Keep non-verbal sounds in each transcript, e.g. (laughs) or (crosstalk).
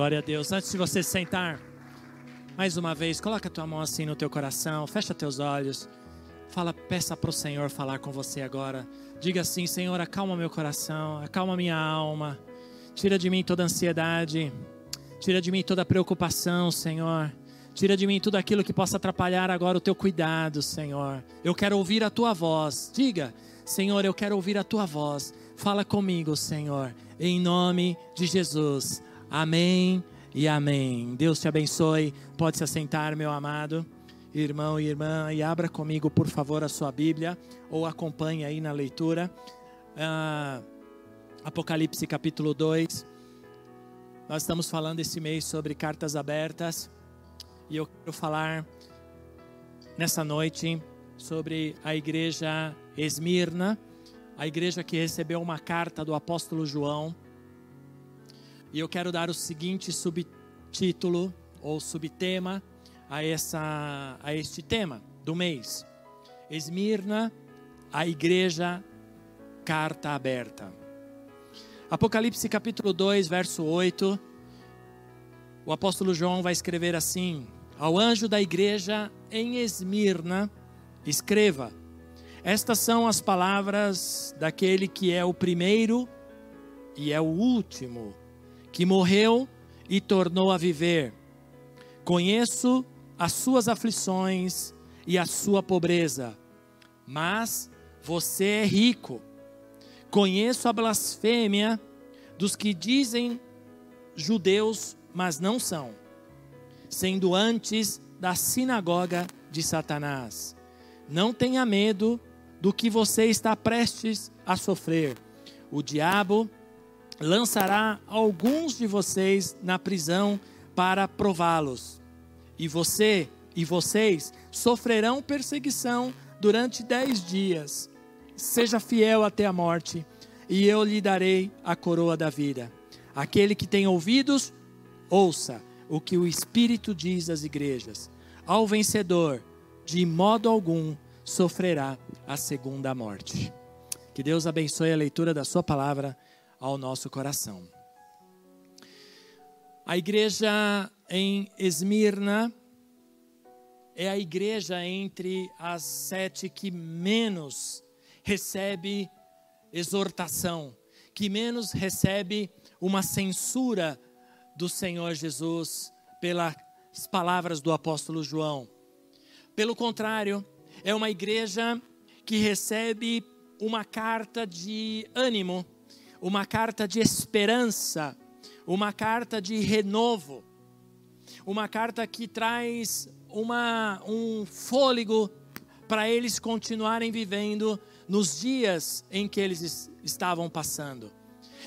Glória a Deus. Antes de você sentar, mais uma vez, coloca a tua mão assim no teu coração, fecha teus olhos. Fala, peça para o Senhor falar com você agora. Diga assim: Senhor, acalma meu coração, acalma minha alma. Tira de mim toda ansiedade. Tira de mim toda preocupação, Senhor. Tira de mim tudo aquilo que possa atrapalhar agora o teu cuidado, Senhor. Eu quero ouvir a tua voz. Diga, Senhor, eu quero ouvir a tua voz. Fala comigo, Senhor, em nome de Jesus. Amém e amém. Deus te abençoe. Pode se assentar, meu amado irmão e irmã, e abra comigo, por favor, a sua Bíblia ou acompanhe aí na leitura. Ah, Apocalipse capítulo 2. Nós estamos falando esse mês sobre cartas abertas e eu quero falar nessa noite sobre a igreja Esmirna a igreja que recebeu uma carta do apóstolo João. E eu quero dar o seguinte subtítulo ou subtema a, essa, a este tema do mês: Esmirna, a igreja, carta aberta. Apocalipse capítulo 2, verso 8. O apóstolo João vai escrever assim: Ao anjo da igreja em Esmirna, escreva: estas são as palavras daquele que é o primeiro e é o último, que morreu e tornou a viver. Conheço as suas aflições e a sua pobreza, mas você é rico. Conheço a blasfêmia dos que dizem judeus, mas não são, sendo antes da sinagoga de Satanás. Não tenha medo do que você está prestes a sofrer. O diabo lançará alguns de vocês na prisão para prová-los. E você e vocês sofrerão perseguição durante dez dias. Seja fiel até a morte, e eu lhe darei a coroa da vida. Aquele que tem ouvidos, ouça o que o Espírito diz às igrejas. Ao vencedor, de modo algum, sofrerá a segunda morte. Que Deus abençoe a leitura da Sua palavra ao nosso coração. A igreja em Esmirna é a igreja entre as sete que menos recebe exortação, que menos recebe uma censura do Senhor Jesus pelas palavras do apóstolo João. Pelo contrário, é uma igreja que recebe uma carta de ânimo, uma carta de esperança, uma carta de renovo, uma carta que traz uma, um fôlego para eles continuarem vivendo nos dias em que eles estavam passando.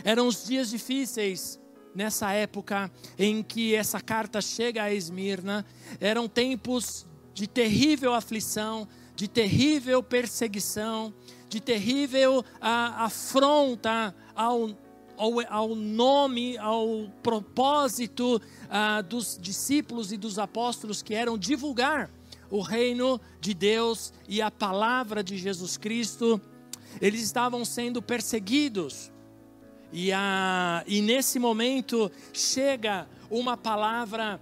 Eram os dias difíceis nessa época em que essa carta chega a Esmirna, eram tempos de terrível aflição, de terrível perseguição, de terrível afronta ao, ao, ao, nome, ao propósito dos discípulos e dos apóstolos que eram divulgar o reino de Deus e a palavra de Jesus Cristo. Eles estavam sendo perseguidos. E, a, e nesse momento chega uma palavra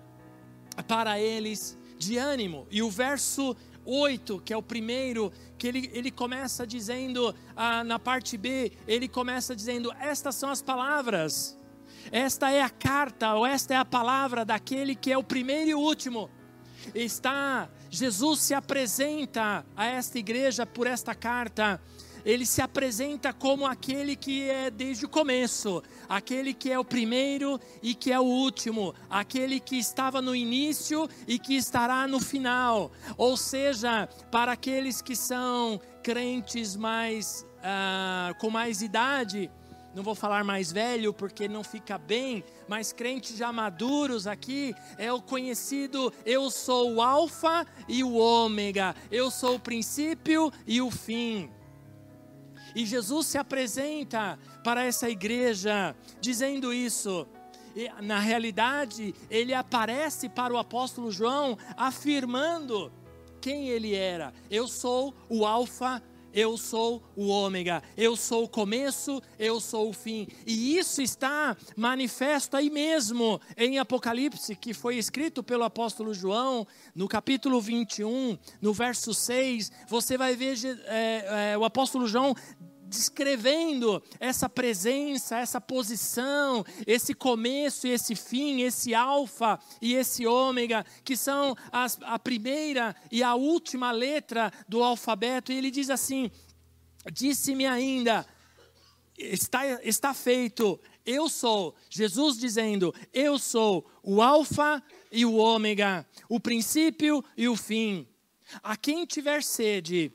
para eles de ânimo. E o verso 8, que é o primeiro, que ele, ele começa dizendo, ah, na parte B, ele começa dizendo: Estas são as palavras, esta é a carta, ou esta é a palavra daquele que é o primeiro e o último. Está, Jesus se apresenta a esta igreja por esta carta, ele se apresenta como aquele que é desde o começo, aquele que é o primeiro e que é o último, aquele que estava no início e que estará no final. Ou seja, para aqueles que são crentes mais ah, com mais idade, não vou falar mais velho porque não fica bem, mas crentes já maduros aqui, é o conhecido eu sou o Alfa e o Ômega, eu sou o princípio e o fim. E Jesus se apresenta para essa igreja dizendo isso. E, na realidade, ele aparece para o apóstolo João afirmando quem ele era. Eu sou o Alfa eu sou o ômega, eu sou o começo, eu sou o fim. E isso está manifesto aí mesmo em Apocalipse, que foi escrito pelo apóstolo João, no capítulo 21, no verso 6. Você vai ver é, é, o apóstolo João descrevendo essa presença, essa posição, esse começo e esse fim, esse alfa e esse ômega, que são as, a primeira e a última letra do alfabeto. E ele diz assim: Disse-me ainda, está, está feito, eu sou, Jesus dizendo, eu sou o alfa e o ômega, o princípio e o fim. A quem tiver sede,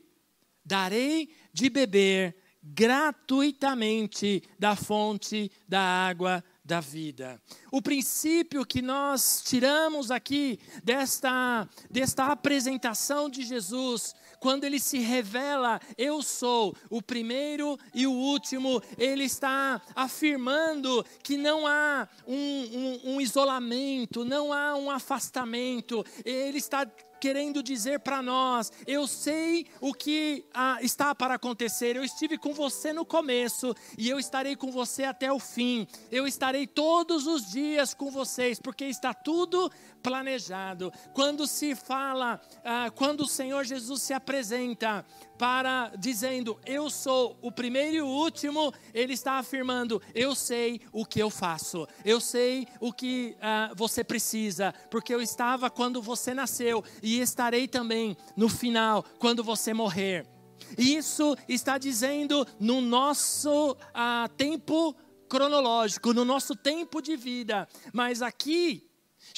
darei de beber gratuitamente da fonte da água da vida. O princípio que nós tiramos aqui desta, desta apresentação de Jesus, quando ele se revela, eu sou o primeiro e o último, ele está afirmando que não há um, um, um isolamento, não há um afastamento, ele está querendo dizer para nós: eu sei o que ah, está para acontecer, eu estive com você no começo e eu estarei com você até o fim, eu estarei todos os dias com vocês, porque está tudo planejado. Quando se fala, ah, quando o Senhor Jesus se apresenta para dizendo eu sou o primeiro e o último, ele está afirmando eu sei o que eu faço, eu sei o que ah, você precisa, porque eu estava quando você nasceu e estarei também no final quando você morrer. Isso está dizendo no nosso ah, tempo cronológico, no nosso tempo de vida, mas aqui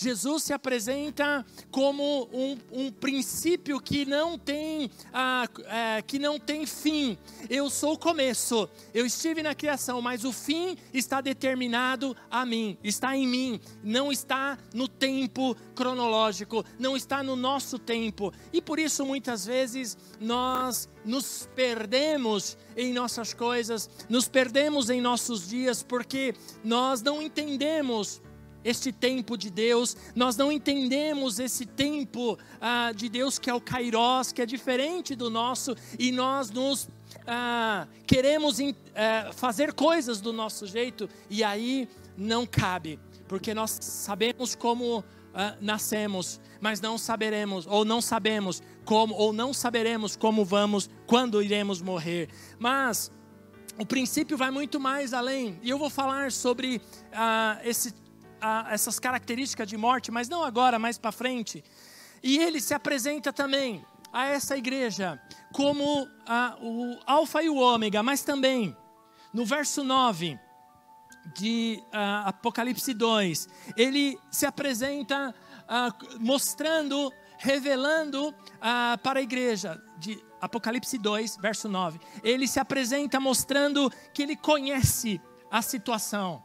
Jesus se apresenta como um, um princípio que não tem ah, é, que não tem fim. Eu sou o começo. Eu estive na criação, mas o fim está determinado a mim, está em mim. Não está no tempo cronológico, não está no nosso tempo. E por isso muitas vezes nós nos perdemos em nossas coisas, nos perdemos em nossos dias porque nós não entendemos este tempo de Deus, nós não entendemos esse tempo ah, de Deus que é o Kairos, que é diferente do nosso, e nós nos ah, queremos in, ah, fazer coisas do nosso jeito, e aí não cabe, porque nós sabemos como ah, nascemos, mas não saberemos, ou não sabemos como, ou não saberemos como vamos, quando iremos morrer. Mas o princípio vai muito mais além, e eu vou falar sobre ah, esse a, essas características de morte, mas não agora, mais para frente. E ele se apresenta também a essa igreja como a, o Alfa e o Ômega, mas também no verso 9 de uh, Apocalipse 2, ele se apresenta uh, mostrando, revelando uh, para a igreja de Apocalipse 2, verso 9. Ele se apresenta mostrando que ele conhece a situação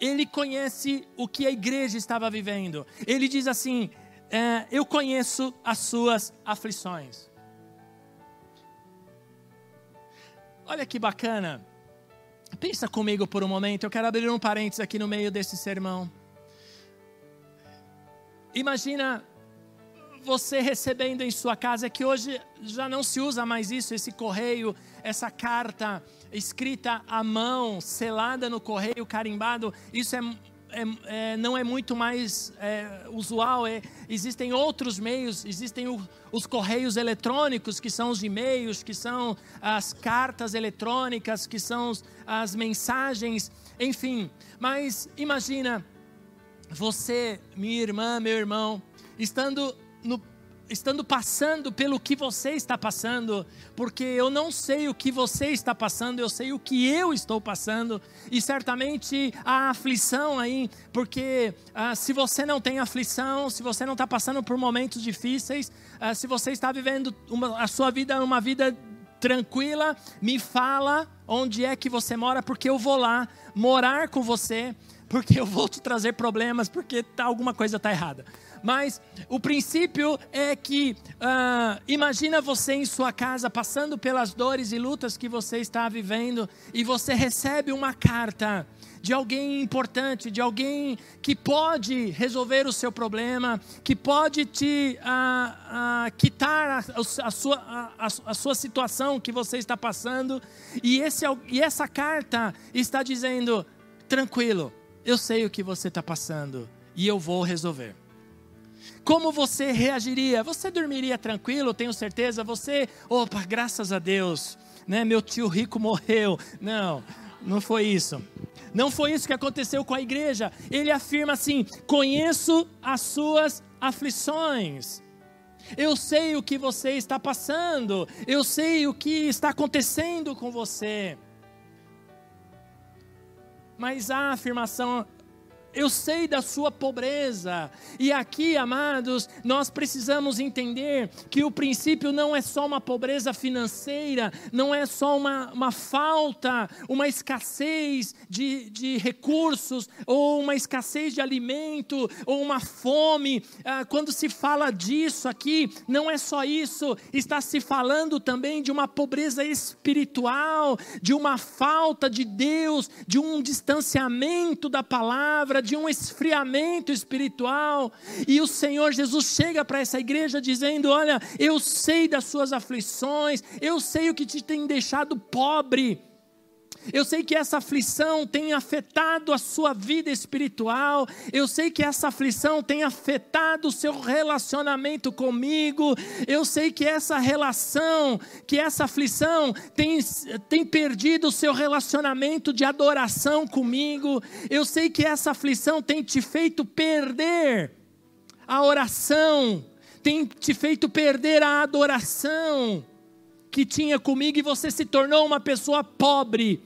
ele conhece o que a igreja estava vivendo. Ele diz assim: é, Eu conheço as suas aflições. Olha que bacana. Pensa comigo por um momento. Eu quero abrir um parênteses aqui no meio desse sermão. Imagina você recebendo em sua casa, que hoje já não se usa mais isso, esse correio, essa carta escrita à mão, selada no correio, carimbado, isso é, é, é não é muito mais é, usual. É, existem outros meios, existem o, os correios eletrônicos, que são os e-mails, que são as cartas eletrônicas, que são as mensagens, enfim. Mas imagina você, minha irmã, meu irmão, estando no, estando passando pelo que você está passando, porque eu não sei o que você está passando, eu sei o que eu estou passando, e certamente há aflição aí, porque ah, se você não tem aflição, se você não está passando por momentos difíceis, ah, se você está vivendo uma, a sua vida uma vida tranquila, me fala onde é que você mora, porque eu vou lá morar com você, porque eu vou te trazer problemas, porque tá, alguma coisa está errada. Mas o princípio é que, uh, imagina você em sua casa passando pelas dores e lutas que você está vivendo e você recebe uma carta de alguém importante, de alguém que pode resolver o seu problema, que pode te uh, uh, quitar a, a, sua, a, a, sua situação que você está passando, e, esse, e essa carta está dizendo: tranquilo, eu sei o que você está passando e eu vou resolver. Como você reagiria? Você dormiria tranquilo, tenho certeza? Você, opa, graças a Deus, né? Meu tio rico morreu. Não, não foi isso. Não foi isso que aconteceu com a igreja. Ele afirma assim: conheço as suas aflições. Eu sei o que você está passando. Eu sei o que está acontecendo com você. Mas a afirmação eu sei da sua pobreza. E aqui, amados, nós precisamos entender que o princípio não é só uma pobreza financeira, não é só uma, uma falta, uma escassez de, de recursos, ou uma escassez de alimento, ou uma fome. Ah, quando se fala disso aqui, não é só isso, está se falando também de uma pobreza espiritual, de uma falta de Deus, de um distanciamento da palavra, de um esfriamento espiritual. E o Senhor Jesus chega para essa igreja dizendo: Olha, eu sei das suas aflições, eu sei o que te tem deixado pobre. Eu sei que essa aflição tem afetado a sua vida espiritual. Eu sei que essa aflição tem afetado o seu relacionamento comigo. Eu sei que essa relação, que essa aflição tem, tem perdido o seu relacionamento de adoração comigo. Eu sei que essa aflição tem te feito perder a oração, tem te feito perder a adoração que tinha comigo e você se tornou uma pessoa pobre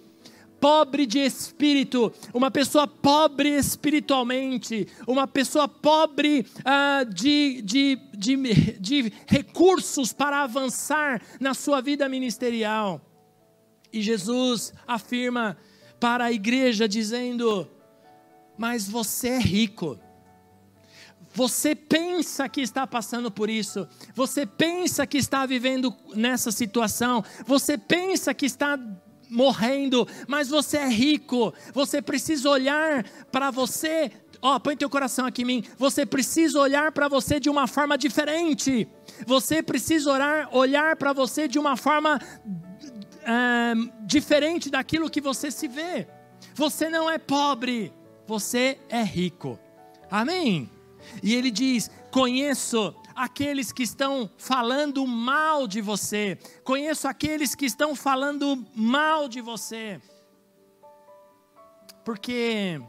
pobre de espírito, uma pessoa pobre espiritualmente, uma pessoa pobre ah, de, de, de, de recursos para avançar na sua vida ministerial. E Jesus afirma para a igreja, dizendo: Mas você é rico. Você pensa que está passando por isso, você pensa que está vivendo nessa situação, você pensa que está morrendo, mas você é rico. Você precisa olhar para você. Ó, oh, põe teu coração aqui em mim. Você precisa olhar para você de uma forma diferente. Você precisa orar, olhar para você de uma forma uh, diferente daquilo que você se vê. Você não é pobre, você é rico. Amém? E ele diz: Conheço aqueles que estão falando mal de você, conheço aqueles que estão falando mal de você. Porque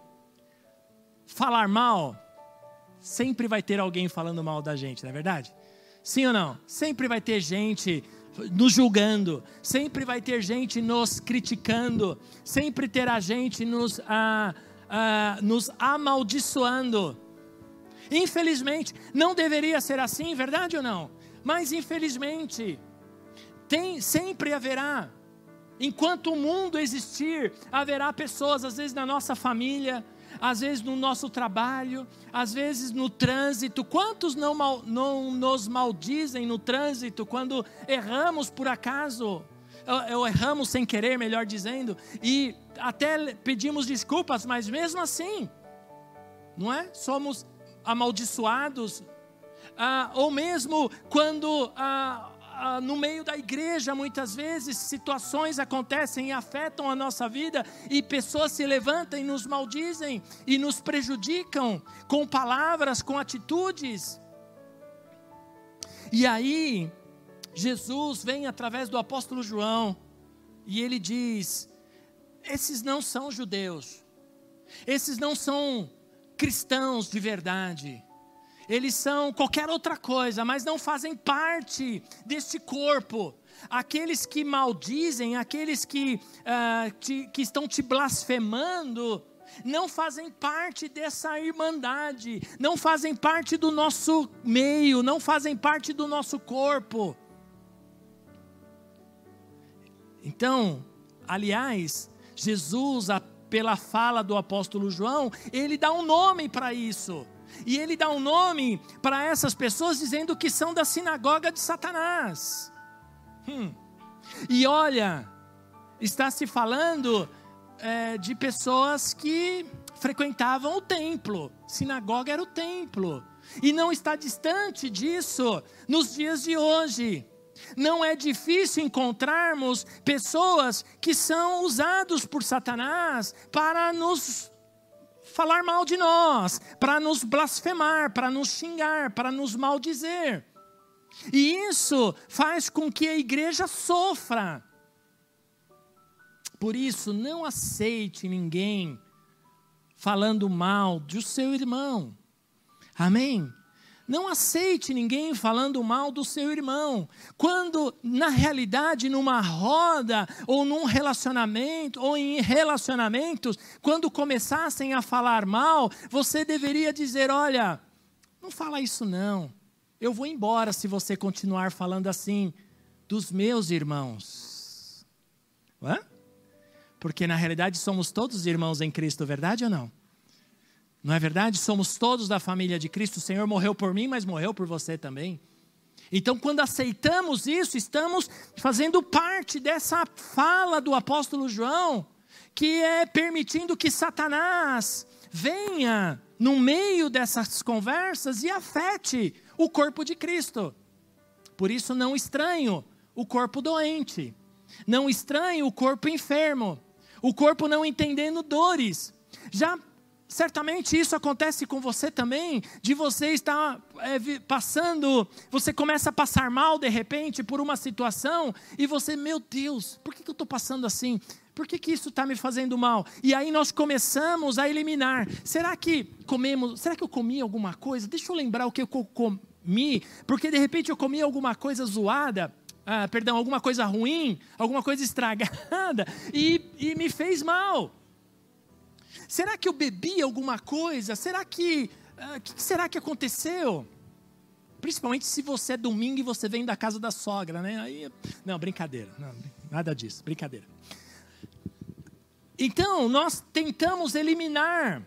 falar mal, sempre vai ter alguém falando mal da gente, não é verdade? Sim ou não? Sempre vai ter gente nos julgando, sempre vai ter gente nos criticando, sempre terá gente nos, ah, ah, nos amaldiçoando. Infelizmente, não deveria ser assim, verdade ou não? Mas infelizmente, tem, sempre haverá. Enquanto o mundo existir, haverá pessoas, às vezes na nossa família, às vezes no nosso trabalho, às vezes no trânsito. Quantos não, mal, não nos maldizem no trânsito quando erramos por acaso? Ou erramos sem querer, melhor dizendo, e até pedimos desculpas, mas mesmo assim, não é? Somos amaldiçoados, ah, ou mesmo quando ah, ah, no meio da igreja, muitas vezes, situações acontecem e afetam a nossa vida, e pessoas se levantam e nos maldizem e nos prejudicam com palavras, com atitudes. E aí, Jesus vem através do apóstolo João e ele diz: esses não são judeus, esses não são cristãos de verdade. eles são qualquer outra coisa, mas não fazem parte deste corpo. Aqueles que maldizem, aqueles que, uh, te, que estão te blasfemando, não fazem parte dessa irmandade, não fazem parte do nosso meio, não fazem parte do nosso corpo. Então, aliás, Jesus, pela fala do apóstolo João, ele dá um nome para isso. E ele dá um nome para essas pessoas dizendo que são da sinagoga de Satanás. Hum. E olha, está se falando é, de pessoas que frequentavam o templo. Sinagoga era o templo. E não está distante disso nos dias de hoje. Não é difícil encontrarmos pessoas que são usados por Satanás para nos falar mal de nós, para nos blasfemar, para nos xingar, para nos maldizer. E isso faz com que a igreja sofra. Por isso, não aceite ninguém falando mal do seu irmão. Amém? Não aceite ninguém falando mal do seu irmão. Quando, na realidade, numa roda, ou num relacionamento, ou em relacionamentos, quando começassem a falar mal, você deveria dizer: olha, não fala isso não. Eu vou embora se você continuar falando assim dos meus irmãos. Hã? Porque na realidade somos todos irmãos em Cristo, verdade ou não? Não é verdade? Somos todos da família de Cristo. O Senhor morreu por mim, mas morreu por você também. Então, quando aceitamos isso, estamos fazendo parte dessa fala do apóstolo João, que é permitindo que Satanás venha no meio dessas conversas e afete o corpo de Cristo. Por isso, não estranho o corpo doente, não estranho o corpo enfermo, o corpo não entendendo dores. Já Certamente isso acontece com você também, de você estar é, passando, você começa a passar mal de repente por uma situação e você, meu Deus, por que, eu estou passando assim? Por que, que isso está me fazendo mal? E aí nós começamos a eliminar. Será que comemos? Será que eu comi alguma coisa? Deixa eu lembrar o que eu comi, porque de repente eu comi alguma coisa zoada. Ah, perdão, alguma coisa ruim, alguma coisa estragada (laughs) e, e me fez mal. Será que eu bebi alguma coisa? Será que. O uh, que será que aconteceu? Principalmente se você é domingo e você vem da casa da sogra, né? Aí, não, brincadeira. Não, nada disso, brincadeira. Então, nós tentamos eliminar,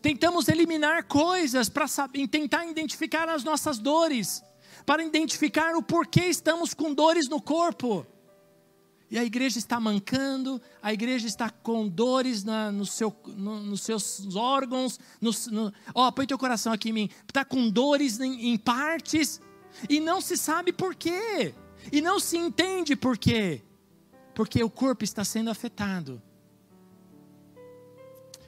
tentamos eliminar coisas para tentar identificar as nossas dores, para identificar o porquê estamos com dores no corpo e a igreja está mancando, a igreja está com dores na, no seu, no, nos seus órgãos, no, ó, põe teu coração aqui em mim, está com dores em, em partes, e não se sabe por quê, e não se entende por quê, porque o corpo está sendo afetado.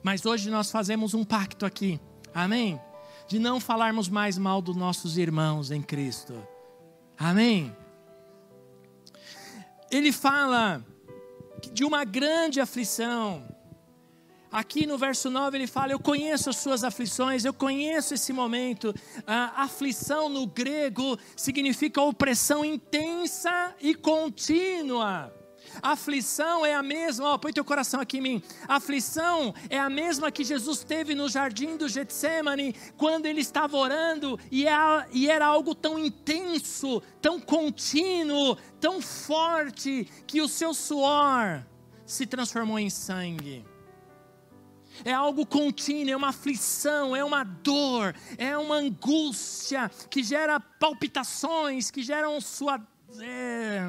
Mas hoje nós fazemos um pacto aqui, amém? De não falarmos mais mal dos nossos irmãos em Cristo, amém? Ele fala de uma grande aflição. Aqui no verso 9 ele fala: Eu conheço as suas aflições, eu conheço esse momento. A aflição no grego significa opressão intensa e contínua. Aflição é a mesma, ó, põe teu coração aqui em mim. Aflição é a mesma que Jesus teve no jardim do Getsemane, quando ele estava orando, e era, é e era algo tão intenso, tão contínuo, tão forte, que o seu suor se transformou em sangue. É algo contínuo, é uma aflição, é uma dor, é uma angústia que gera palpitações, que geram sua é,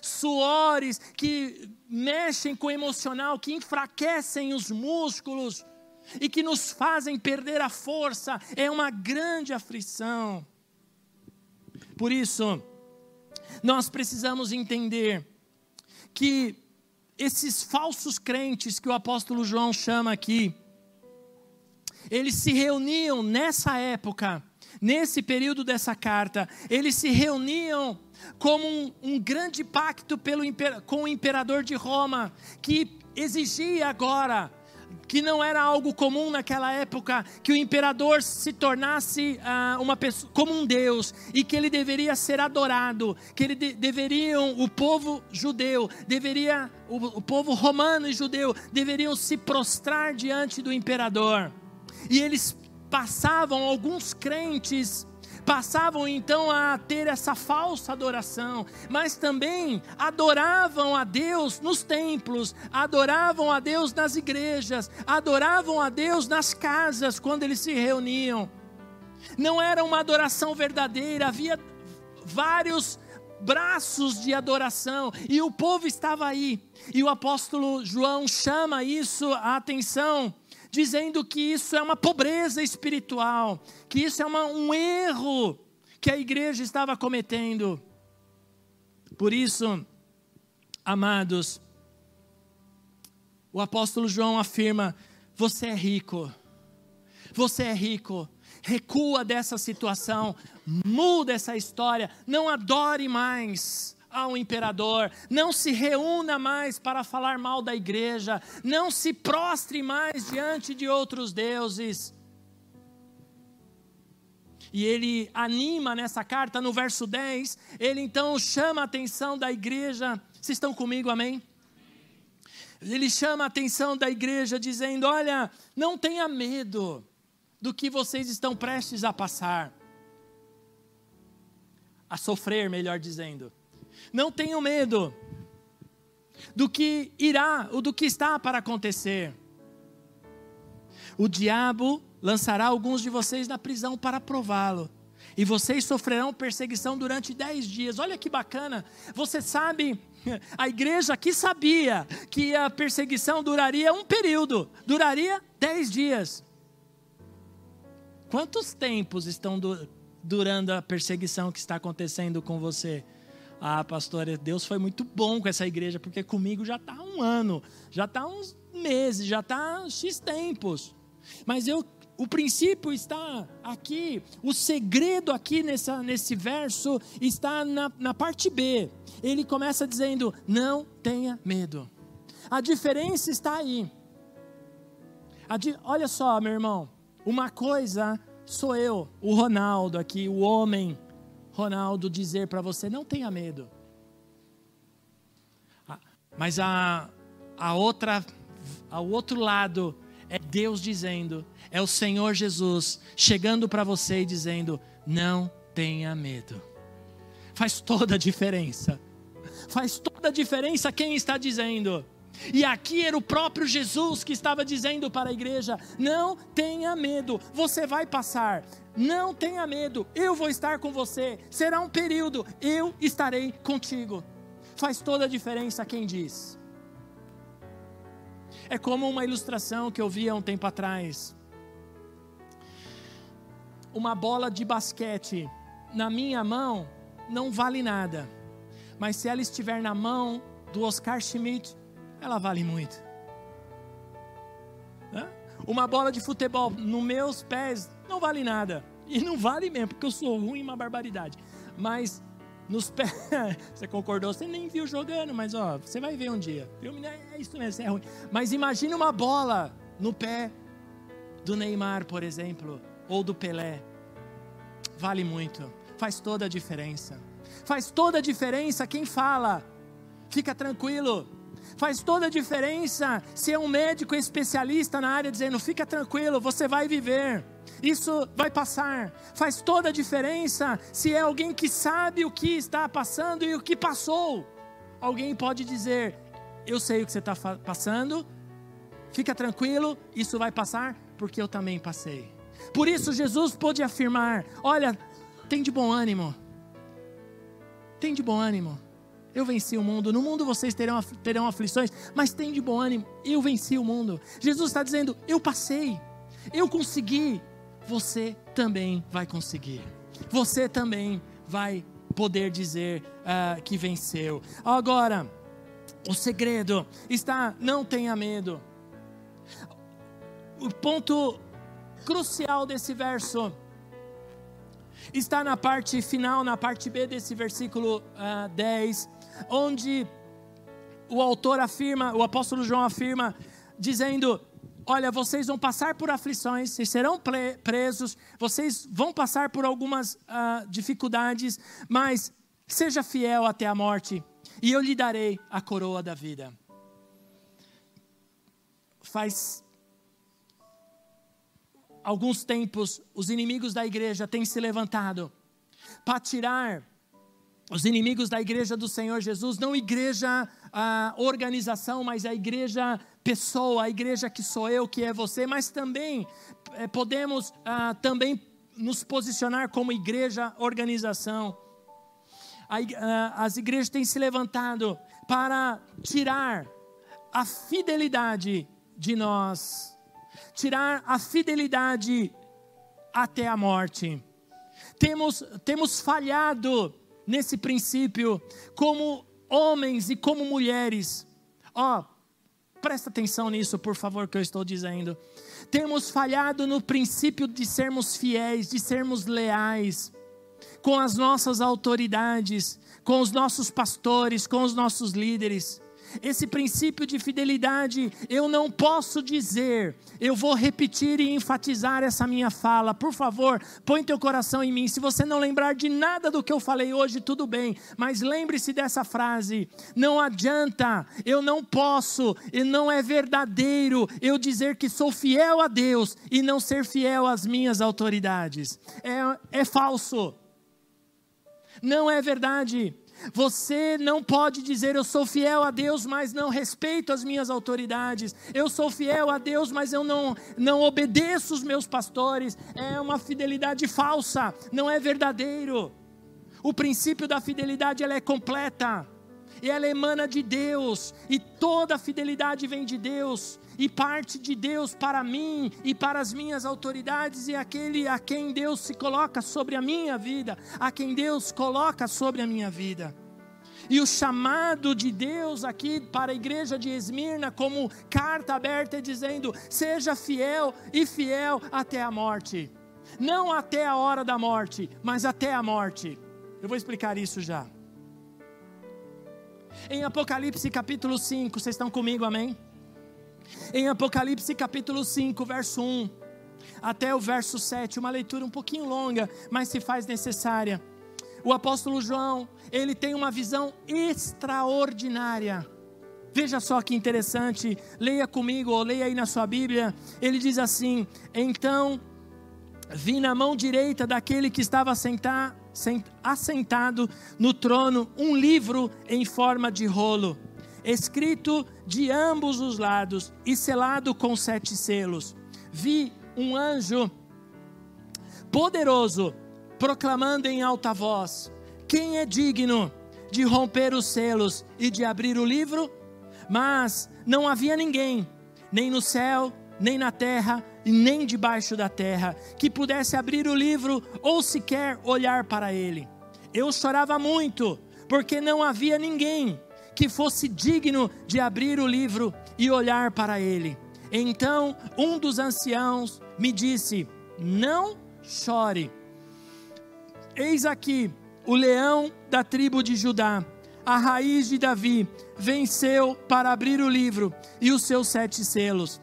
suores que mexem com o emocional, que enfraquecem os músculos e que nos fazem perder a força, é uma grande aflição. Por isso, nós precisamos entender que esses falsos crentes que o apóstolo João chama aqui, eles se reuniam nessa época, nesse período dessa carta, eles se reuniam como um, um grande pacto pelo, com o imperador de Roma, que exigia agora que não era algo comum naquela época, que o imperador se tornasse ah, uma pessoa como um deus e que ele deveria ser adorado, que ele de, deveriam o povo judeu, deveria o, o povo romano e judeu deveriam se prostrar diante do imperador. E eles passavam alguns crentes passavam então a ter essa falsa adoração, mas também adoravam a Deus nos templos, adoravam a Deus nas igrejas, adoravam a Deus nas casas quando eles se reuniam. Não era uma adoração verdadeira, havia vários braços de adoração e o povo estava aí. E o apóstolo João chama isso a atenção dizendo que isso é uma pobreza espiritual, que isso é uma, um erro que a igreja estava cometendo. Por isso, amados, o apóstolo João afirma: você é rico, você é rico, recua dessa situação, muda essa história, não adore mais ao imperador, não se reúna mais para falar mal da igreja, não se prostre mais diante de outros deuses. E ele anima nessa carta, no verso 10, ele então chama a atenção da igreja. Vocês estão comigo, amém? Ele chama a atenção da igreja, dizendo: Olha, não tenha medo do que vocês estão prestes a passar, a sofrer, melhor dizendo. Não tenham medo do que irá, ou do que está para acontecer. O diabo lançará alguns de vocês na prisão para prová-lo. E vocês sofrerão perseguição durante dez dias. Olha que bacana. Você sabe, a igreja aqui sabia que a perseguição duraria um período, duraria dez dias. Quantos tempos estão durando a perseguição que está acontecendo com você? Ah, pastora, Deus foi muito bom com essa igreja, porque comigo já está um ano, já está uns meses, já está X tempos. Mas eu, o princípio está aqui, o segredo aqui nessa, nesse verso está na, na parte B. Ele começa dizendo: não tenha medo. A diferença está aí. Di, olha só, meu irmão, uma coisa sou eu, o Ronaldo aqui, o homem Ronaldo dizer para você: não tenha medo. Ah, mas a, a outra, ao outro lado, é Deus dizendo, é o Senhor Jesus chegando para você e dizendo: não tenha medo. Faz toda a diferença. Faz toda a diferença quem está dizendo. E aqui era o próprio Jesus que estava dizendo para a igreja: não tenha medo, você vai passar. Não tenha medo, eu vou estar com você. Será um período, eu estarei contigo. Faz toda a diferença quem diz. É como uma ilustração que eu vi há um tempo atrás. Uma bola de basquete na minha mão não vale nada, mas se ela estiver na mão do Oscar Schmidt, ela vale muito. Uma bola de futebol nos meus pés não vale nada. E não vale mesmo, porque eu sou ruim, uma barbaridade. Mas nos pés, (laughs) você concordou, você nem viu jogando, mas ó, você vai ver um dia. É isso mesmo, é ruim. Mas imagine uma bola no pé do Neymar, por exemplo, ou do Pelé. Vale muito, faz toda a diferença. Faz toda a diferença quem fala. Fica tranquilo, Faz toda a diferença se é um médico especialista na área dizendo: fica tranquilo, você vai viver. Isso vai passar. Faz toda a diferença se é alguém que sabe o que está passando e o que passou. Alguém pode dizer: Eu sei o que você está passando, fica tranquilo, isso vai passar, porque eu também passei. Por isso, Jesus pôde afirmar: Olha, tem de bom ânimo. Tem de bom ânimo eu venci o mundo. No mundo vocês terão, terão aflições, mas tem de bom ânimo. Eu venci o mundo. Jesus está dizendo: Eu passei, eu consegui. Você também vai conseguir. Você também vai poder dizer uh, que venceu. Agora, o segredo está: não tenha medo. O ponto crucial desse verso está na parte final, na parte B desse versículo uh, ah, 10 onde o autor afirma, o apóstolo João afirma, dizendo: olha, vocês vão passar por aflições, vocês serão presos, vocês vão passar por algumas uh, dificuldades, mas seja fiel até a morte, e eu lhe darei a coroa da vida. Faz alguns tempos, os inimigos da igreja têm se levantado para tirar os inimigos da igreja do Senhor Jesus, não igreja a organização, mas a igreja pessoa, a igreja que sou eu, que é você, mas também é, podemos ah, também nos posicionar como igreja organização. A, ah, as igrejas têm se levantado para tirar a fidelidade de nós, tirar a fidelidade até a morte. Temos, temos falhado nesse princípio como homens e como mulheres. Ó, oh, presta atenção nisso, por favor, que eu estou dizendo. Temos falhado no princípio de sermos fiéis, de sermos leais com as nossas autoridades, com os nossos pastores, com os nossos líderes esse princípio de fidelidade, eu não posso dizer, eu vou repetir e enfatizar essa minha fala. Por favor, põe teu coração em mim. Se você não lembrar de nada do que eu falei hoje, tudo bem, mas lembre-se dessa frase: não adianta, eu não posso, e não é verdadeiro eu dizer que sou fiel a Deus e não ser fiel às minhas autoridades. É, é falso. Não é verdade. Você não pode dizer eu sou fiel a Deus, mas não respeito as minhas autoridades. Eu sou fiel a Deus, mas eu não, não obedeço os meus pastores. É uma fidelidade falsa, não é verdadeiro. O princípio da fidelidade ela é completa. E ela emana de Deus, e toda fidelidade vem de Deus, e parte de Deus para mim e para as minhas autoridades e aquele a quem Deus se coloca sobre a minha vida, a quem Deus coloca sobre a minha vida. E o chamado de Deus aqui para a igreja de Esmirna, como carta aberta, é dizendo: seja fiel e fiel até a morte. Não até a hora da morte, mas até a morte. Eu vou explicar isso já. Em Apocalipse capítulo 5, vocês estão comigo, amém? Em Apocalipse capítulo 5, verso 1 até o verso 7, uma leitura um pouquinho longa, mas se faz necessária. O apóstolo João, ele tem uma visão extraordinária. Veja só que interessante, leia comigo ou leia aí na sua Bíblia. Ele diz assim: Então vi na mão direita daquele que estava sentado assentado no trono um livro em forma de rolo, escrito de ambos os lados e selado com sete selos. Vi um anjo poderoso proclamando em alta voz: Quem é digno de romper os selos e de abrir o livro? Mas não havia ninguém, nem no céu, nem na terra, e nem debaixo da terra, que pudesse abrir o livro ou sequer olhar para ele. Eu chorava muito, porque não havia ninguém que fosse digno de abrir o livro e olhar para ele. Então um dos anciãos me disse: Não chore. Eis aqui o leão da tribo de Judá, a raiz de Davi, venceu para abrir o livro e os seus sete selos.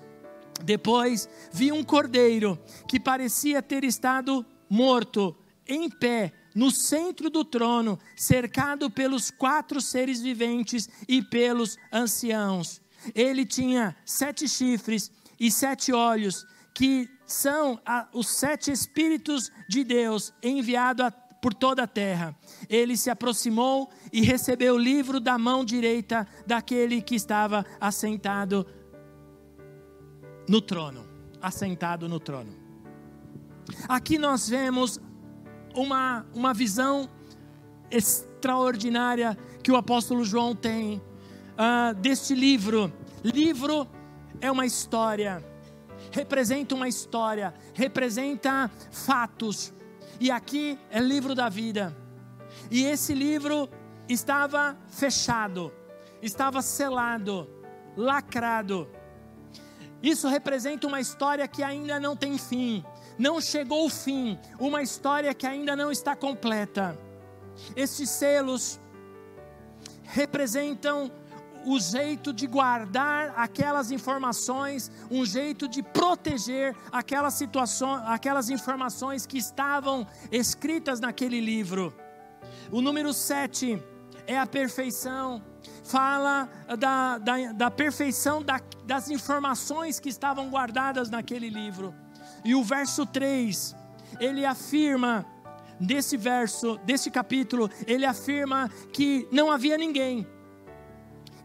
Depois vi um cordeiro que parecia ter estado morto, em pé, no centro do trono, cercado pelos quatro seres viventes e pelos anciãos. Ele tinha sete chifres e sete olhos, que são a, os sete Espíritos de Deus enviados por toda a terra. Ele se aproximou e recebeu o livro da mão direita daquele que estava assentado no trono, assentado no trono. Aqui nós vemos uma, uma visão extraordinária que o apóstolo João tem uh, deste livro. Livro é uma história, representa uma história, representa fatos. E aqui é livro da vida. E esse livro estava fechado, estava selado, lacrado. Isso representa uma história que ainda não tem fim, não chegou o fim, uma história que ainda não está completa. Estes selos representam o jeito de guardar aquelas informações, um jeito de proteger aquelas situações, aquelas informações que estavam escritas naquele livro. O número 7 é a perfeição. Fala da, da, da perfeição da, das informações que estavam guardadas naquele livro. E o verso 3, ele afirma, desse verso, desse capítulo, ele afirma que não havia ninguém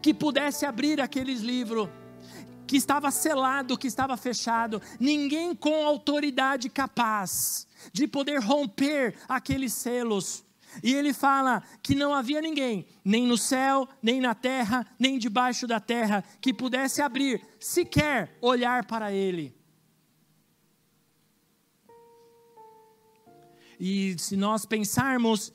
que pudesse abrir aqueles livros que estava selado, que estava fechado, ninguém com autoridade capaz de poder romper aqueles selos. E ele fala que não havia ninguém, nem no céu, nem na terra, nem debaixo da terra, que pudesse abrir, sequer olhar para ele. E se nós pensarmos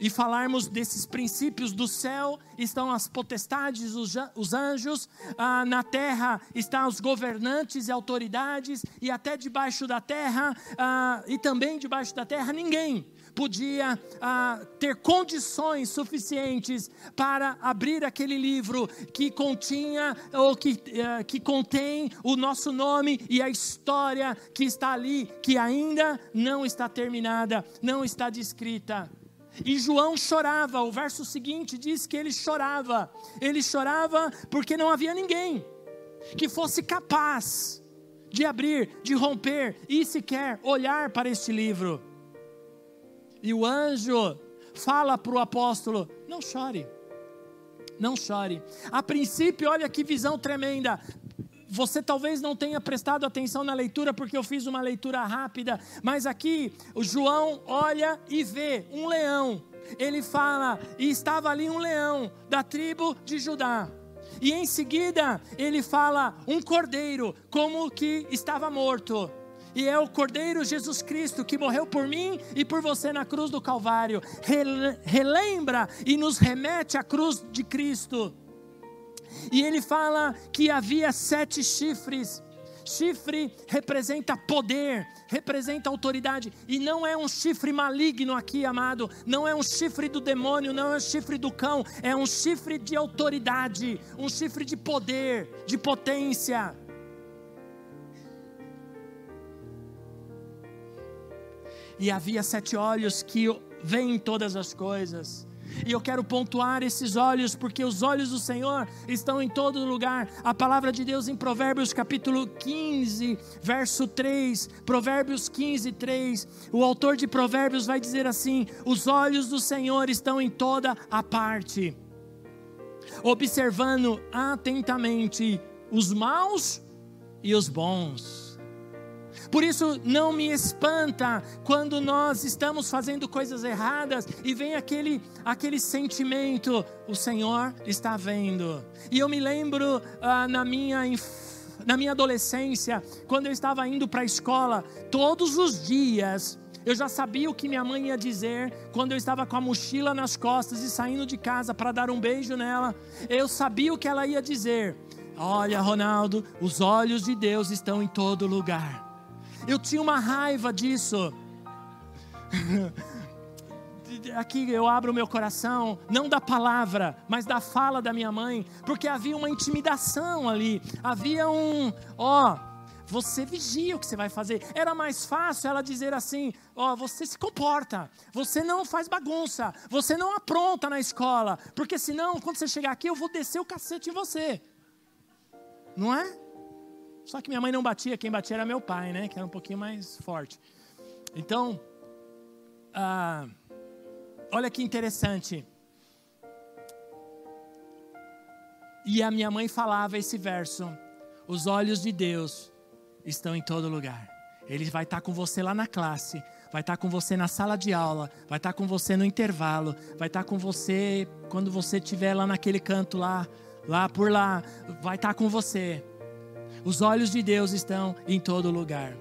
e falarmos desses princípios do céu, estão as potestades, os, anjos, ah, na terra estão os governantes e autoridades, e até debaixo da terra, ah, e também debaixo da terra, ninguém podia ah, ter condições suficientes para abrir aquele livro que continha ou que, ah, que contém o nosso nome e a história que está ali, que ainda não está terminada, não está descrita. E João chorava, o verso seguinte diz que ele chorava. Ele chorava porque não havia ninguém que fosse capaz de abrir, de romper e sequer olhar para este livro. E o anjo fala para o apóstolo: não chore, não chore. A princípio, olha que visão tremenda. Você talvez não tenha prestado atenção na leitura, porque eu fiz uma leitura rápida, mas aqui o João olha e vê um leão. Ele fala, e estava ali um leão da tribo de Judá. E em seguida ele fala um cordeiro, como que estava morto e é o Cordeiro Jesus Cristo que morreu por mim e por você na cruz do Calvário. Relembra e nos remete à cruz de Cristo. E ele fala que havia sete chifres. Chifre representa poder, representa autoridade, e não é um chifre maligno aqui, amado, não é um chifre do demônio, não é um chifre do cão, é um chifre de autoridade, um chifre de poder, de potência. E havia sete olhos que veem todas as coisas. E eu quero pontuar esses olhos, porque os olhos do Senhor estão em todo lugar. A palavra de Deus em Provérbios capítulo 15, verso 3. Provérbios 15, 3. O autor de Provérbios vai dizer assim: Os olhos do Senhor estão em toda a parte, observando atentamente os maus e os bons por isso, não me espanta quando nós estamos fazendo coisas erradas e vem aquele, aquele sentimento: o Senhor está vendo. E eu me lembro ah, na minha na minha adolescência, quando eu estava indo para a escola, todos os dias, eu já sabia o que minha mãe ia dizer quando eu estava com a mochila nas costas e saindo de casa para dar um beijo nela. Eu sabia o que ela ia dizer. Olha, Ronaldo, os olhos de Deus estão em todo lugar. Eu tinha uma raiva disso. (laughs) Aqui eu abro o meu coração, não da palavra, mas da fala da minha mãe, porque havia uma intimidação ali, havia um, ó, você vigia o que você vai fazer. Era mais fácil ela dizer assim: ó, você se comporta, você não faz bagunça, você não apronta na escola, porque senão, quando você chegar aqui, eu vou descer o cacete em você. Não é? Só que minha mãe não batia, quem batia era meu pai, né? Que era um pouquinho mais forte. Então, ah, olha que interessante. E a minha mãe falava esse verso: Os olhos de Deus estão em todo lugar. Ele vai estar com você lá na classe, vai estar com você na sala de aula, vai estar com você no intervalo, vai estar com você quando você estiver lá naquele canto lá, lá por lá, vai estar com você. Os olhos de Deus estão em todo lugar.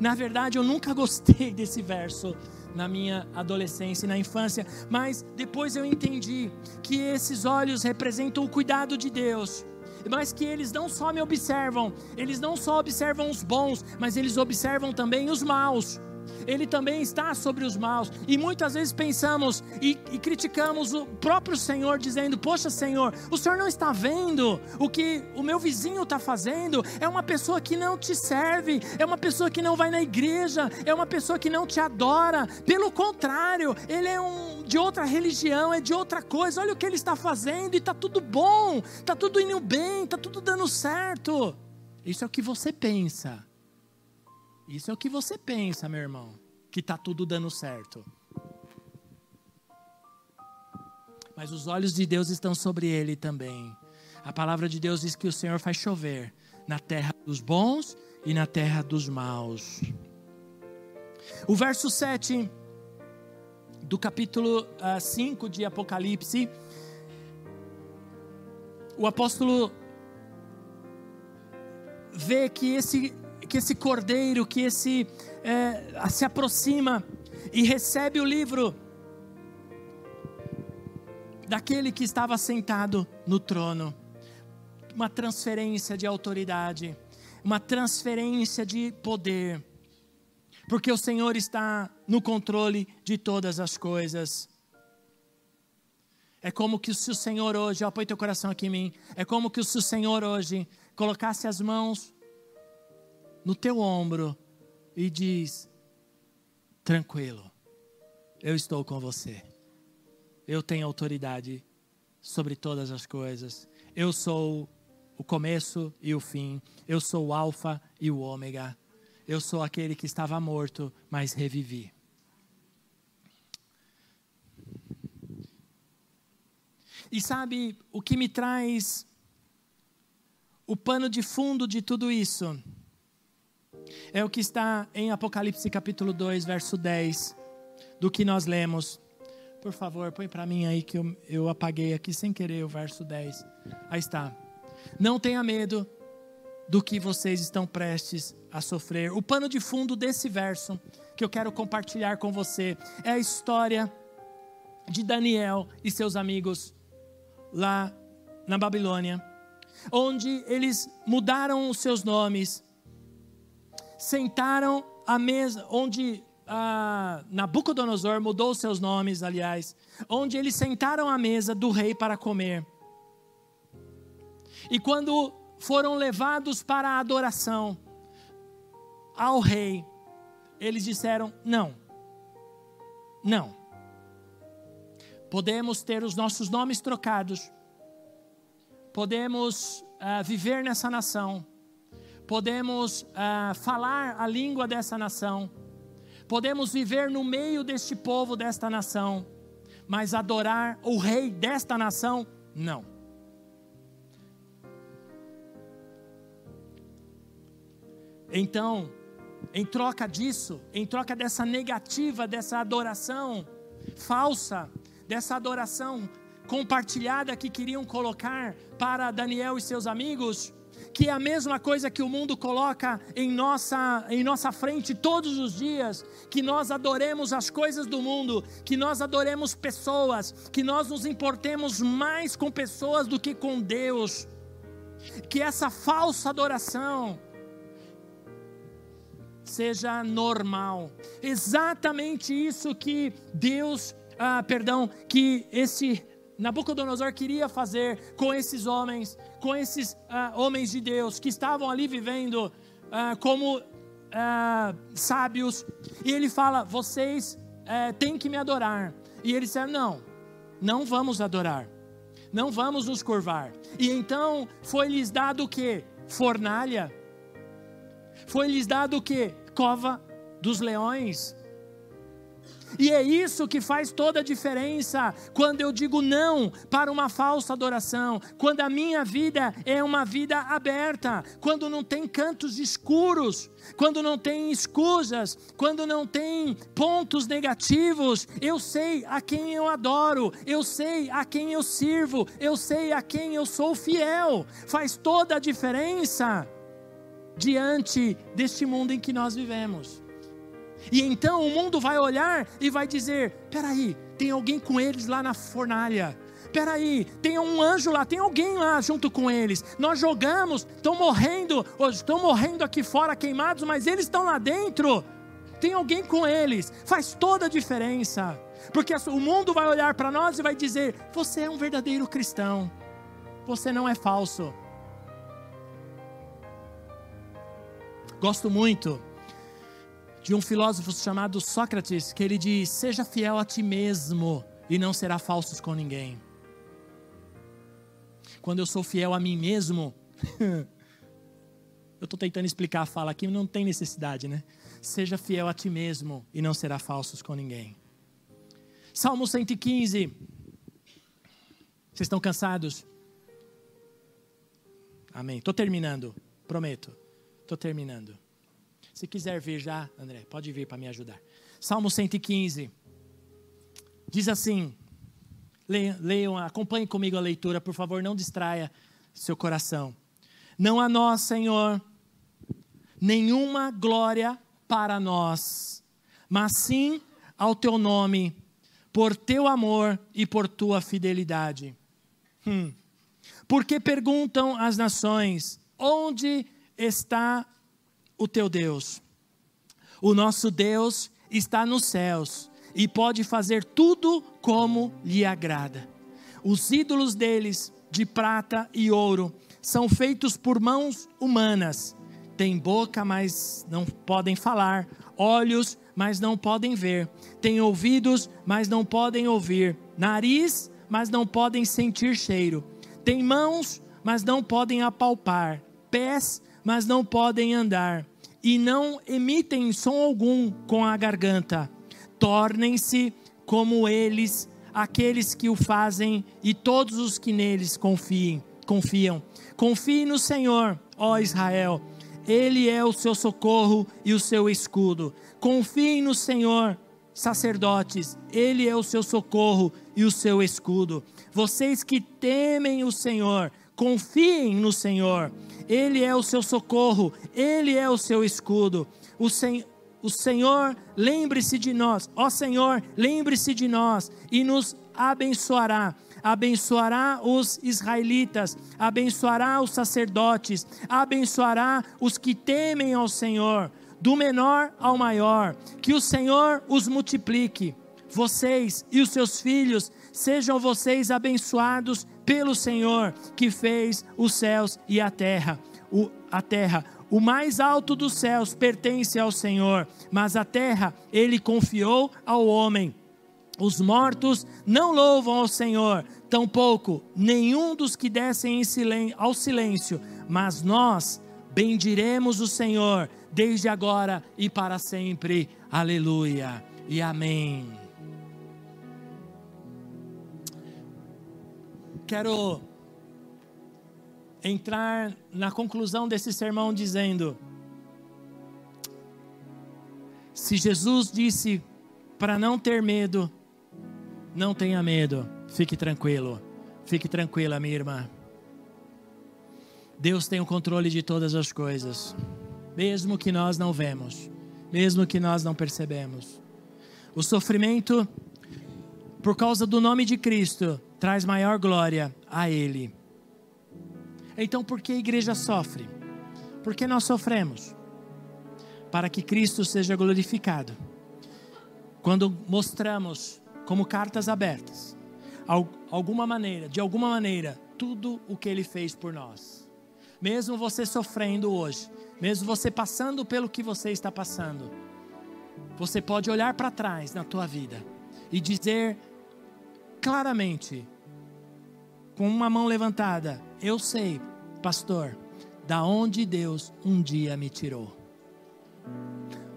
Na verdade, eu nunca gostei (laughs) desse verso na minha adolescência e na infância, mas depois eu entendi que esses olhos representam o cuidado de Deus, mas que eles não só me observam, eles não só observam os bons, mas eles observam também os maus. Ele também está sobre os maus. E muitas vezes pensamos e, e, criticamos o próprio Senhor, dizendo: Poxa, Senhor, o Senhor não está vendo o que o meu vizinho está fazendo. É uma pessoa que não te serve, é uma pessoa que não vai na igreja, é uma pessoa que não te adora. Pelo contrário, ele é um de outra religião, é de outra coisa. Olha o que ele está fazendo e está tudo bom, está tudo indo bem, está tudo dando certo. Isso é o que você pensa. Isso é o que você pensa, meu irmão, que está tudo dando certo. Mas os olhos de Deus estão sobre ele também. A palavra de Deus diz que o Senhor faz chover na terra dos bons e na terra dos maus. O verso 7 do capítulo 5 uh, de Apocalipse, o apóstolo vê que esse que esse cordeiro, que esse é, se aproxima e recebe o livro daquele que estava sentado no trono. Uma transferência de autoridade, uma transferência de poder, porque o Senhor está no controle de todas as coisas. É como que se o Senhor hoje, ó, põe teu coração aqui em mim, é como que se o Senhor hoje colocasse as mãos no teu ombro e diz: tranquilo, eu estou com você. Eu tenho autoridade sobre todas as coisas. Eu sou o começo e o fim. Eu sou o Alfa e o Ômega. Eu sou aquele que estava morto, mas revivi. E sabe o que me traz o pano de fundo de tudo isso? É o que está em Apocalipse capítulo 2, verso 10, do que nós lemos. Por favor, põe para mim aí que eu, eu apaguei aqui sem querer o verso 10. Aí está. Não tenha medo do que vocês estão prestes a sofrer. O pano de fundo desse verso que eu quero compartilhar com você é a história de Daniel e seus amigos lá na Babilônia, onde eles mudaram os seus nomes sentaram à mesa, onde ah, Nabucodonosor mudou seus nomes, aliás, onde eles sentaram à mesa do rei para comer. E quando foram levados para a adoração ao rei, eles disseram: não, não. Podemos ter os nossos nomes trocados, podemos ah, viver nessa nação, podemos uh, falar a língua dessa nação, podemos viver no meio deste povo, desta nação, mas adorar o rei desta nação, não. Então, em troca disso, em troca dessa negativa, dessa adoração falsa, dessa adoração compartilhada que queriam colocar para Daniel e seus amigos, que é a mesma coisa que o mundo coloca em nossa, em nossa frente todos os dias, que nós adoremos as coisas do mundo, que nós adoremos pessoas, que nós nos importemos mais com pessoas do que com Deus, que essa falsa adoração seja normal. Exatamente isso que Deus, ah, perdão, que esse Nabucodonosor queria fazer com esses homens, com esses uh, homens de Deus que estavam ali vivendo uh, como uh, sábios, e ele fala: vocês eh, têm que me adorar. E eles disseram: não, não vamos adorar, não vamos nos curvar. E então foi-lhes dado o que? Fornalha. Foi-lhes dado o que? Cova dos leões. E é isso que faz toda a diferença quando eu digo não para uma falsa adoração, quando a minha vida é uma vida aberta, quando não tem cantos escuros, quando não tem escusas, quando não tem pontos negativos. Eu sei a quem eu adoro, eu sei a quem eu sirvo, eu sei a quem eu sou fiel. Faz toda a diferença diante deste mundo em que nós vivemos. E então o mundo vai olhar e vai dizer: peraí, tem alguém com eles lá na fornalha. Peraí, tem um anjo lá, tem alguém lá junto com eles. Nós jogamos, estão morrendo, estão morrendo aqui fora queimados, mas eles estão lá dentro. tem alguém com eles, faz toda a diferença. Porque o mundo vai olhar para nós e vai dizer: você é um verdadeiro cristão, você não é falso. Gosto muito de um filósofo chamado Sócrates, que ele diz: Seja fiel a ti mesmo e não será falsos com ninguém. Quando eu sou fiel a mim mesmo, (laughs) eu estou tentando explicar a fala aqui, não tem necessidade, né? Seja fiel a ti mesmo e não será falsos com ninguém. Salmo 115. Vocês estão cansados? Amém. Estou terminando, prometo. Estou terminando. Se quiser vir já, André, pode vir para me ajudar. Salmo 115. Diz assim: leiam, acompanhem comigo a leitura, por favor, não distraia seu coração. Não a nós, Senhor, nenhuma glória para nós, mas sim ao teu nome, por teu amor e por tua fidelidade. Hum. Porque perguntam as nações: onde está o teu Deus? O nosso Deus está nos céus e pode fazer tudo como lhe agrada. Os ídolos deles, de prata e ouro, são feitos por mãos humanas. Têm boca, mas não podem falar, olhos, mas não podem ver, têm ouvidos, mas não podem ouvir, nariz, mas não podem sentir cheiro, têm mãos, mas não podem apalpar, pés, mas não podem andar, e não emitem som algum com a garganta tornem-se como eles, aqueles que o fazem e todos os que neles confiem, confiam. Confie no Senhor, ó Israel. Ele é o seu socorro e o seu escudo. Confiem no Senhor, sacerdotes. Ele é o seu socorro e o seu escudo. Vocês que temem o Senhor, confiem no Senhor. Ele é o seu socorro, ele é o seu escudo. O Senhor o Senhor lembre-se de nós, ó Senhor, lembre-se de nós e nos abençoará. Abençoará os israelitas, abençoará os sacerdotes, abençoará os que temem ao Senhor, do menor ao maior. Que o Senhor os multiplique. Vocês e os seus filhos sejam vocês abençoados pelo Senhor que fez os céus e a terra. O, a terra. O mais alto dos céus pertence ao Senhor, mas a terra ele confiou ao homem. Os mortos não louvam ao Senhor, tampouco nenhum dos que descem silêncio, ao silêncio, mas nós bendiremos o Senhor desde agora e para sempre. Aleluia e amém. Quero entrar na conclusão desse sermão dizendo: se Jesus disse para não ter medo, não tenha medo, fique tranquilo, fique tranquila, minha irmã. Deus tem o controle de todas as coisas, mesmo que nós não vemos, mesmo que nós não percebemos. O sofrimento, por causa do nome de Cristo, traz maior glória a Ele. Então, por que a igreja sofre? Por que nós sofremos? Para que Cristo seja glorificado. Quando mostramos como cartas abertas, alguma maneira, de alguma maneira, tudo o que ele fez por nós. Mesmo você sofrendo hoje, mesmo você passando pelo que você está passando, você pode olhar para trás na tua vida e dizer claramente, com uma mão levantada: Eu sei, pastor, da onde Deus um dia me tirou.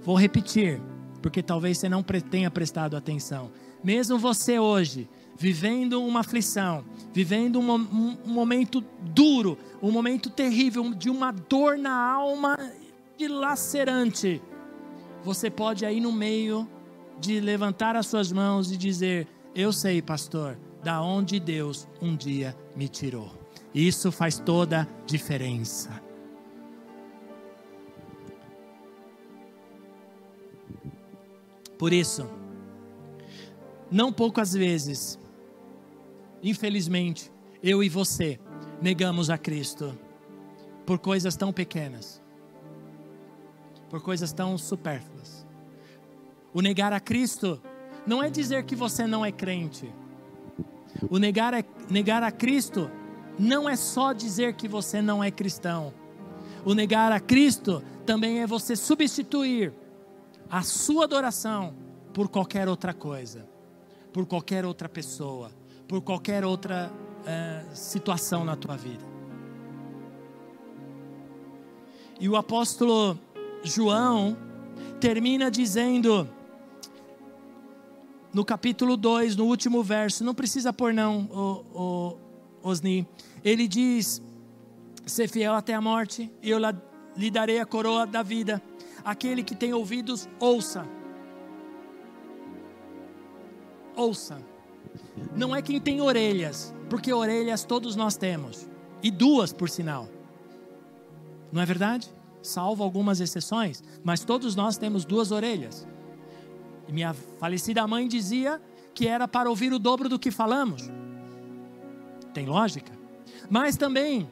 Vou repetir, porque talvez você não tenha prestado atenção. Mesmo você hoje, vivendo uma aflição, vivendo um, um, um momento duro, um momento terrível, de uma dor na alma dilacerante, você pode aí no meio de levantar as suas mãos e dizer: Eu sei, pastor, da onde Deus um dia me tirou. Isso faz toda diferença. Por isso, não poucas vezes, infelizmente, eu e você negamos a Cristo por coisas tão pequenas, por coisas tão supérfluas, O negar a Cristo não é dizer que você não é crente. O negar a, negar a Cristo não é só dizer que você não é cristão. O negar a Cristo também é você substituir a sua adoração por qualquer outra coisa, por qualquer outra pessoa, por qualquer outra uh, situação na tua vida. E o apóstolo João termina dizendo, no capítulo 2, no último verso, não precisa pôr não, o, o, Osni, ele diz, ser fiel até a morte, e eu lhe darei a coroa da vida, aquele que tem ouvidos, ouça, ouça, não é quem tem orelhas, porque orelhas todos nós temos, e duas por sinal, não é verdade? Salvo algumas exceções, mas todos nós temos duas orelhas. E minha falecida mãe dizia que era para ouvir o dobro do que falamos. Tem lógica? Mas também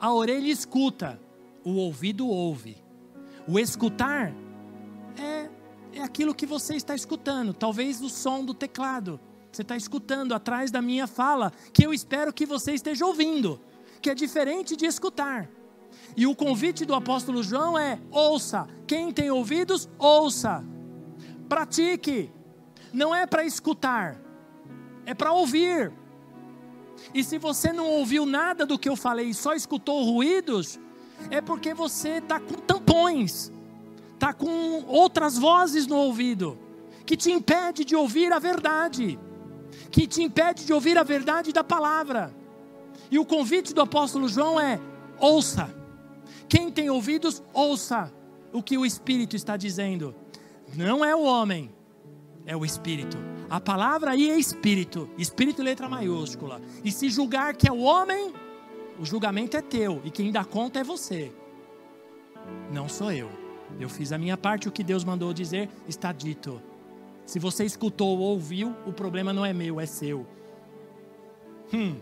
a orelha escuta, o ouvido ouve. O escutar é, é aquilo que você está escutando, talvez o som do teclado. Você está escutando atrás da minha fala, que eu espero que você esteja ouvindo, que é diferente de escutar. E o convite do apóstolo João é: ouça, quem tem ouvidos, ouça. Pratique. Não é para escutar, é para ouvir. E se você não ouviu nada do que eu falei e só escutou ruídos, é porque você está com tampões, está com outras vozes no ouvido, que te impede de ouvir a verdade, que te impede de ouvir a verdade da palavra. E o convite do apóstolo João é: ouça. Quem tem ouvidos, ouça o que o Espírito está dizendo. Não é o homem, é o Espírito. A palavra aí é Espírito, Espírito letra maiúscula. E se julgar que é o homem, o julgamento é teu e quem dá conta é você. Não sou eu. Eu fiz a minha parte, o que Deus mandou dizer está dito. Se você escutou ou ouviu, o problema não é meu, é seu. Hum.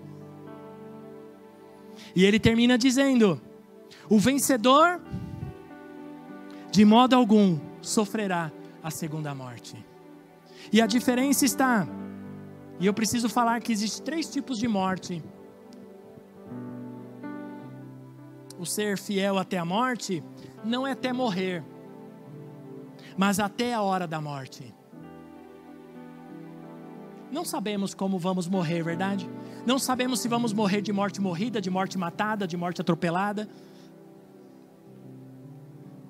E ele termina dizendo: O vencedor, de modo algum, sofrerá a segunda morte. E a diferença está, e eu preciso falar que existe três tipos de morte. O ser fiel até a morte não é até morrer, mas até a hora da morte. Não sabemos como vamos morrer, verdade? Não sabemos se vamos morrer de morte morrida, de morte matada, de morte atropelada,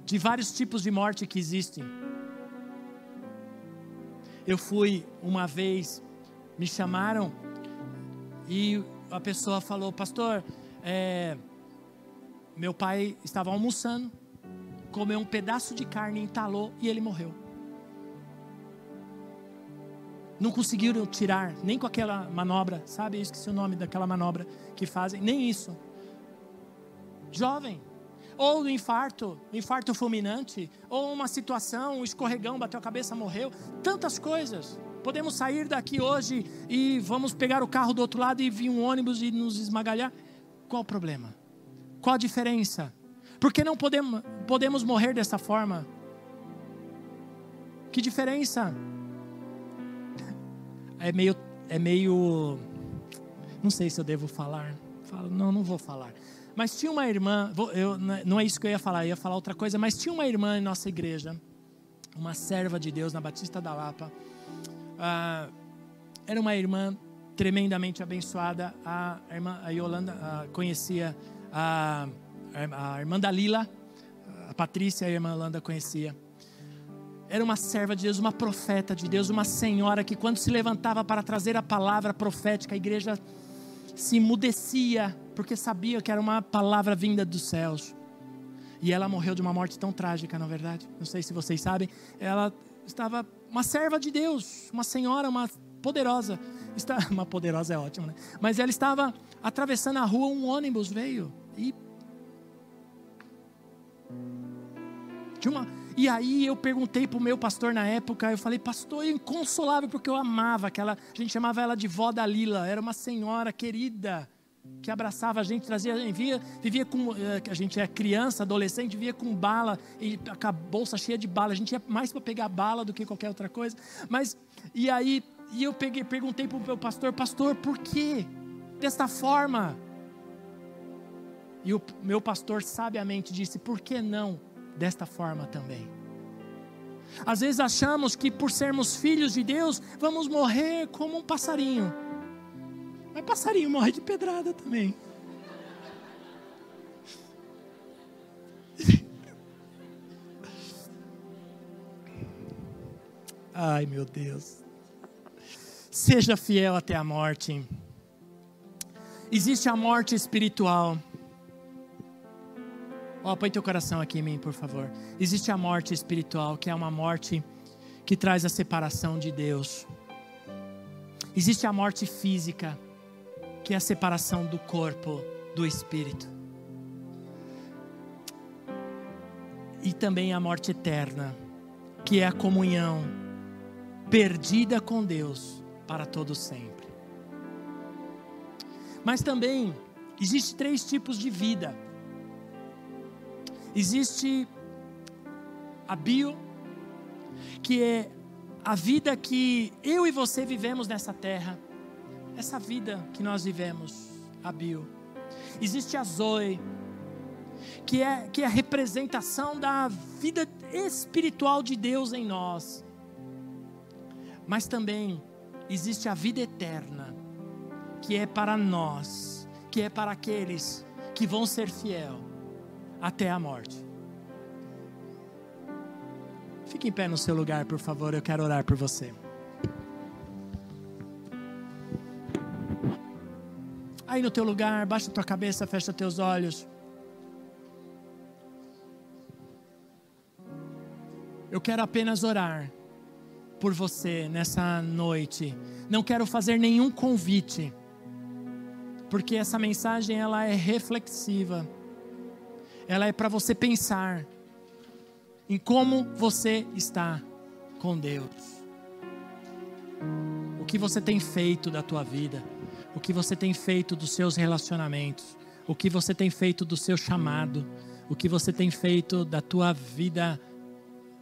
de vários tipos de morte que existem. Eu fui uma vez, me chamaram e a pessoa falou, pastor, é, meu pai estava almoçando, comeu um pedaço de carne, entalou e ele morreu. Não conseguiram tirar, nem com aquela manobra, sabe? Eu esqueci o nome daquela manobra que fazem, nem isso. Jovem, ou do infarto, infarto fulminante, ou uma situação, um escorregão, bateu a cabeça, morreu, tantas coisas. Podemos sair daqui hoje e vamos pegar o carro do outro lado e vir um ônibus e nos esmagalhar. Qual o problema? Qual a diferença? Porque não podemos, podemos morrer dessa forma? Que diferença? (laughs) É meio, é meio, não sei se eu devo falar. Falo, não, não vou falar. Mas tinha uma irmã, eu, não é isso que eu ia falar, eu ia falar outra coisa, mas tinha uma irmã em nossa igreja, uma serva de Deus na Batista da Lapa. Ah, era uma irmã tremendamente abençoada. A irmã a Yolanda a, conhecia a, a irmã Dalila, a Patrícia, a irmã Yolanda conhecia. Era uma serva de Deus, uma profeta de Deus, uma senhora que quando se levantava para trazer a palavra profética, a igreja se emudecia, porque sabia que era uma palavra vinda dos céus. E ela morreu de uma morte tão trágica, na é verdade. Não sei se vocês sabem. Ela estava uma serva de Deus, uma senhora, uma poderosa. Está, (laughs) uma poderosa é ótimo, né? Mas ela estava atravessando a rua, um ônibus veio e de uma e aí eu perguntei para o meu pastor na época, eu falei, pastor, inconsolável, porque eu amava aquela, a gente chamava ela de vó da Lila, era uma senhora querida, que abraçava a gente, trazia, vivia, vivia com. Eh, a gente é criança, adolescente, vivia com bala, e a bolsa cheia de bala. A gente ia mais para pegar bala do que qualquer outra coisa. Mas, e aí, e eu peguei, perguntei para o meu pastor, pastor, por que desta forma? E o meu pastor sabiamente disse, por que não desta forma também? Às vezes achamos que por sermos filhos de Deus, vamos morrer como um passarinho. Mas passarinho morre de pedrada também. (laughs) Ai, meu Deus. Seja fiel até a morte. Existe a morte espiritual. Ó, oh, põe teu coração aqui em mim, por favor. Existe a morte espiritual, que é uma morte que traz a separação de Deus. Existe a morte física, que é a separação do corpo do espírito. E também a morte eterna, que é a comunhão perdida com Deus para todo sempre. Mas também existe três tipos de vida. Existe a bio, que é a vida que eu e você vivemos nessa terra essa vida que nós vivemos, a bio. Existe a Zoe, que é, que é a representação da vida espiritual de Deus em nós. Mas também existe a vida eterna, que é para nós, que é para aqueles que vão ser fiel até a morte. Fique em pé no seu lugar, por favor, eu quero orar por você. Aí no teu lugar, baixa tua cabeça, fecha teus olhos. Eu quero apenas orar por você nessa noite. Não quero fazer nenhum convite. Porque essa mensagem ela é reflexiva. Ela é para você pensar em como você está com Deus. O que você tem feito da tua vida? o que você tem feito dos seus relacionamentos, o que você tem feito do seu chamado, o que você tem feito da tua vida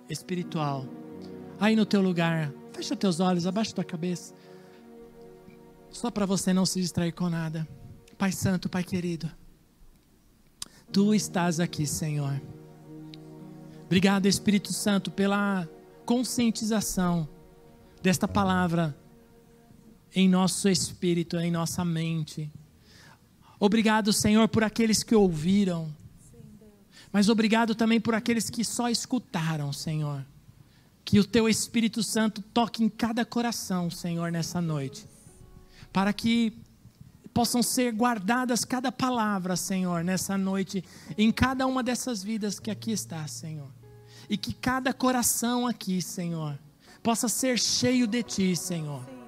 espiritual. Aí no teu lugar, fecha teus olhos, abaixa tua cabeça. Só para você não se distrair com nada. Pai Santo, Pai querido, Tu estás aqui, Senhor. Obrigado, Espírito Santo, pela conscientização desta palavra em nosso espírito, em nossa mente. Obrigado, Senhor, por aqueles que ouviram. Mas obrigado também por aqueles que só escutaram, Senhor. Que o teu Espírito Santo toque em cada coração, Senhor, nessa noite. Para que possam ser guardadas cada palavra, Senhor, nessa noite, em cada uma dessas vidas que aqui está, Senhor. E que cada coração aqui, Senhor, possa ser cheio de Ti, Senhor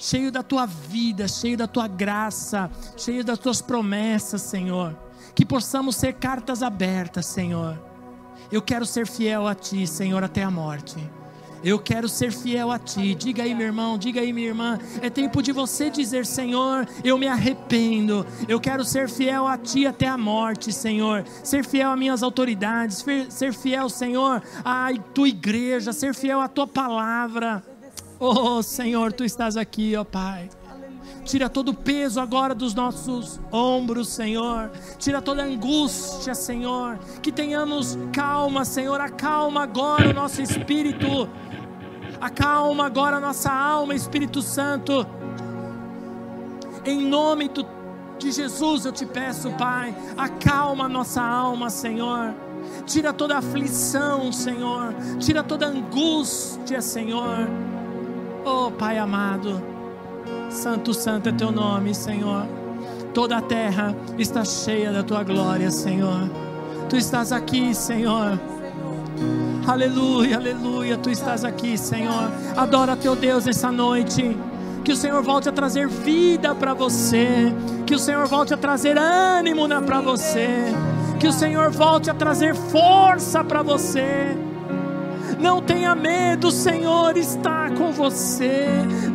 cheio da tua vida, cheio da tua graça, cheio das tuas promessas, Senhor. Que possamos ser cartas abertas, Senhor. Eu quero ser fiel a Ti, Senhor, até a morte. Eu quero ser fiel a Ti. Diga aí, meu irmão, diga aí, minha irmã. É tempo de você dizer, Senhor, eu me arrependo. Eu quero ser fiel a Ti até a morte, Senhor. Ser fiel a minhas autoridades. Ser fiel, Senhor, à Tua igreja. Ser fiel à Tua palavra. Oh Senhor, tu estás aqui, ó Pai. Tira todo o peso agora dos nossos ombros, Senhor. Tira toda a angústia, Senhor. Que tenhamos calma, Senhor. Acalma agora o nosso espírito. Acalma agora a nossa alma, Espírito Santo. Em nome de Jesus eu te peço, Pai. Acalma a nossa alma, Senhor. Tira toda aflição, Senhor. Tira toda angústia, Senhor. Oh, Pai amado, Santo, Santo é teu nome, Senhor. Toda a terra está cheia da tua glória, Senhor. Tu estás aqui, Senhor. Aleluia, aleluia, tu estás aqui, Senhor. Adora teu Deus essa noite. Que o Senhor volte a trazer vida para você. Que o Senhor volte a trazer ânimo para você. Que o Senhor volte a trazer força para você Não tenha medo, o Senhor está com você.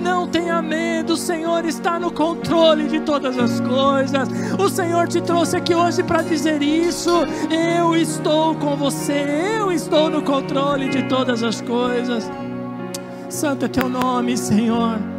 Não tenha medo, o Senhor está no controle de todas as coisas. O Senhor te trouxe aqui hoje para dizer isso. Eu estou com você, eu estou no controle de todas as coisas. Santo é teu nome, Senhor.